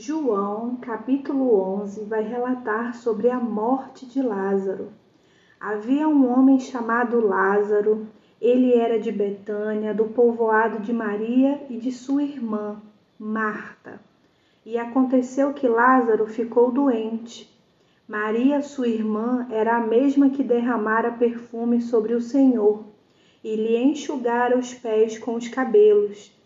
João, capítulo 11, vai relatar sobre a morte de Lázaro. Havia um homem chamado Lázaro, ele era de Betânia, do povoado de Maria e de sua irmã, Marta. E aconteceu que Lázaro ficou doente. Maria, sua irmã, era a mesma que derramara perfume sobre o Senhor e lhe enxugara os pés com os cabelos.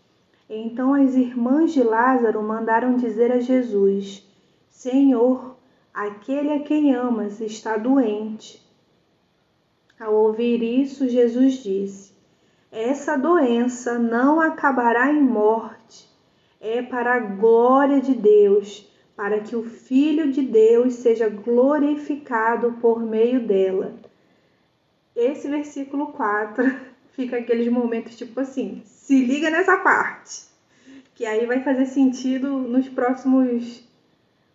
Então as irmãs de Lázaro mandaram dizer a Jesus: Senhor, aquele a quem amas está doente. Ao ouvir isso, Jesus disse: Essa doença não acabará em morte, é para a glória de Deus, para que o Filho de Deus seja glorificado por meio dela. Esse versículo 4 fica aqueles momentos tipo assim, se liga nessa parte, que aí vai fazer sentido nos próximos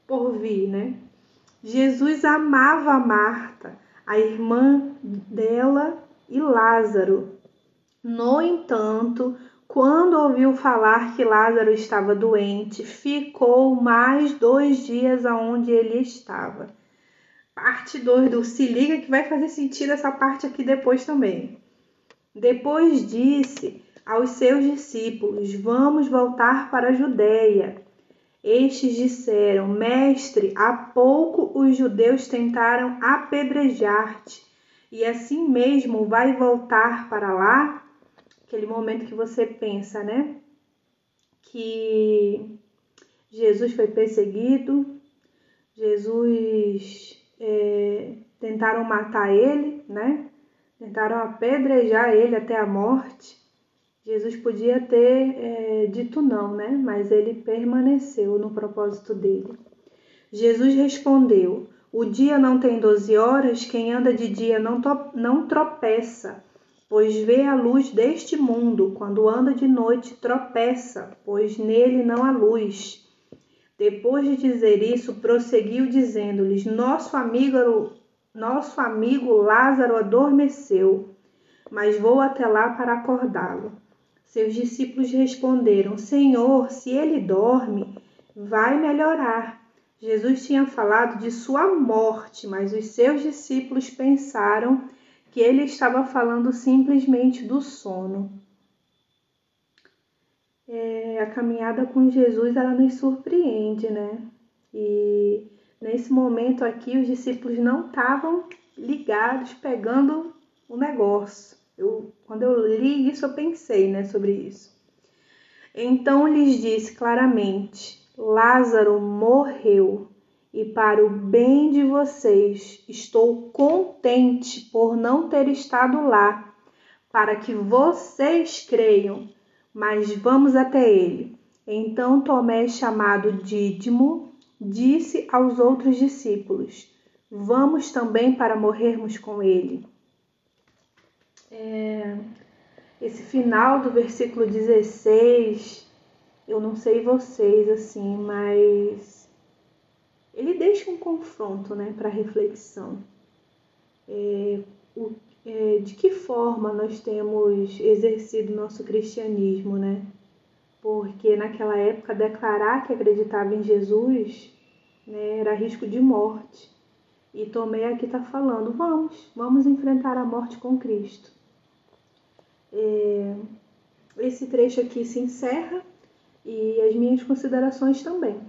por vir, né? Jesus amava Marta, a irmã dela e Lázaro. No entanto, quando ouviu falar que Lázaro estava doente, ficou mais dois dias aonde ele estava. Parte 2 do Se Liga que vai fazer sentido essa parte aqui depois também. Depois disse aos seus discípulos: Vamos voltar para a Judéia. Estes disseram: Mestre, há pouco os judeus tentaram apedrejar-te, e assim mesmo vai voltar para lá? Aquele momento que você pensa, né? Que Jesus foi perseguido, Jesus é, tentaram matar ele, né? Tentaram apedrejar ele até a morte, Jesus podia ter é, dito não, né? Mas ele permaneceu no propósito dele. Jesus respondeu: O dia não tem doze horas, quem anda de dia não, não tropeça, pois vê a luz deste mundo, quando anda de noite tropeça, pois nele não há luz. Depois de dizer isso, prosseguiu dizendo-lhes: Nosso amigo nosso amigo Lázaro adormeceu, mas vou até lá para acordá-lo. Seus discípulos responderam: Senhor, se ele dorme, vai melhorar. Jesus tinha falado de sua morte, mas os seus discípulos pensaram que ele estava falando simplesmente do sono. É, a caminhada com Jesus ela nos surpreende, né? E Nesse momento aqui, os discípulos não estavam ligados, pegando o negócio. Eu, quando eu li isso, eu pensei né, sobre isso. Então lhes disse claramente: Lázaro morreu, e para o bem de vocês estou contente por não ter estado lá, para que vocês creiam. Mas vamos até ele. Então Tomé, chamado Dídimo, disse aos outros discípulos: Vamos também para morrermos com ele. É, esse final do versículo 16, eu não sei vocês assim, mas ele deixa um confronto né, para reflexão. É, o, é, de que forma nós temos exercido nosso cristianismo, né? Porque naquela época declarar que acreditava em Jesus né, era risco de morte. E Tomé aqui está falando: vamos, vamos enfrentar a morte com Cristo. É, esse trecho aqui se encerra e as minhas considerações também.